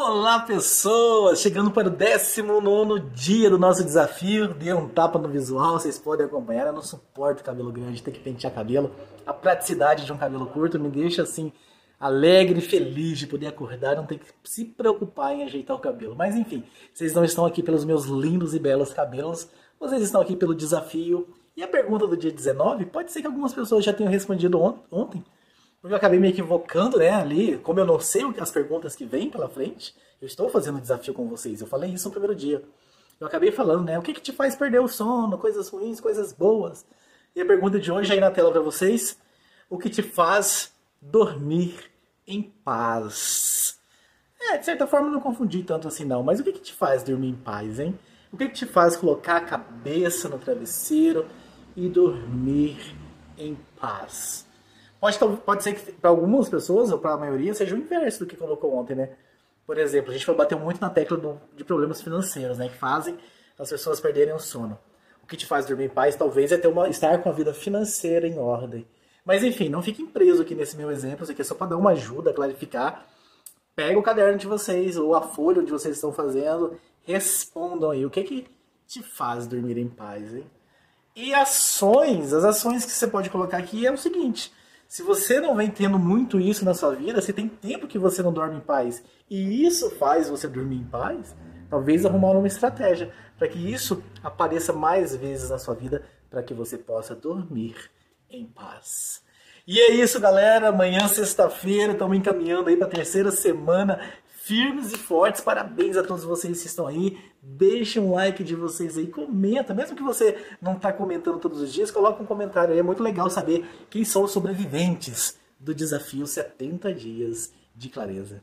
Olá pessoas, chegando para o 19 dia do nosso desafio, dei um tapa no visual, vocês podem acompanhar, eu não suporto cabelo grande, ter que pentear cabelo, a praticidade de um cabelo curto me deixa assim alegre e feliz de poder acordar, não ter que se preocupar em ajeitar o cabelo, mas enfim, vocês não estão aqui pelos meus lindos e belos cabelos, vocês estão aqui pelo desafio, e a pergunta do dia 19, pode ser que algumas pessoas já tenham respondido ontem, porque eu acabei me equivocando, né, ali, como eu não sei as perguntas que vêm pela frente, eu estou fazendo um desafio com vocês, eu falei isso no primeiro dia. Eu acabei falando, né, o que, que te faz perder o sono, coisas ruins, coisas boas. E a pergunta de hoje aí na tela para vocês, o que te faz dormir em paz? É, de certa forma não confundi tanto assim não, mas o que, que te faz dormir em paz, hein? O que, que te faz colocar a cabeça no travesseiro e dormir em paz? Pode, pode ser que para algumas pessoas, ou para a maioria, seja o inverso do que colocou ontem, né? Por exemplo, a gente foi bater muito na tecla do, de problemas financeiros, né? Que fazem as pessoas perderem o sono. O que te faz dormir em paz, talvez, é ter uma, estar com a vida financeira em ordem. Mas enfim, não fiquem presos aqui nesse meu exemplo, isso aqui é só para dar uma ajuda, clarificar. Pega o caderno de vocês, ou a folha onde vocês estão fazendo, respondam aí o que, que te faz dormir em paz, hein? E ações, as ações que você pode colocar aqui é o seguinte: se você não vem tendo muito isso na sua vida, se tem tempo que você não dorme em paz e isso faz você dormir em paz, talvez arrumar uma estratégia para que isso apareça mais vezes na sua vida, para que você possa dormir em paz. E é isso, galera. Amanhã, sexta-feira, estamos encaminhando aí para a terceira semana firmes e fortes. Parabéns a todos vocês que estão aí. Deixa um like de vocês aí, comenta. Mesmo que você não está comentando todos os dias, coloca um comentário aí. É muito legal saber quem são os sobreviventes do desafio 70 dias de clareza.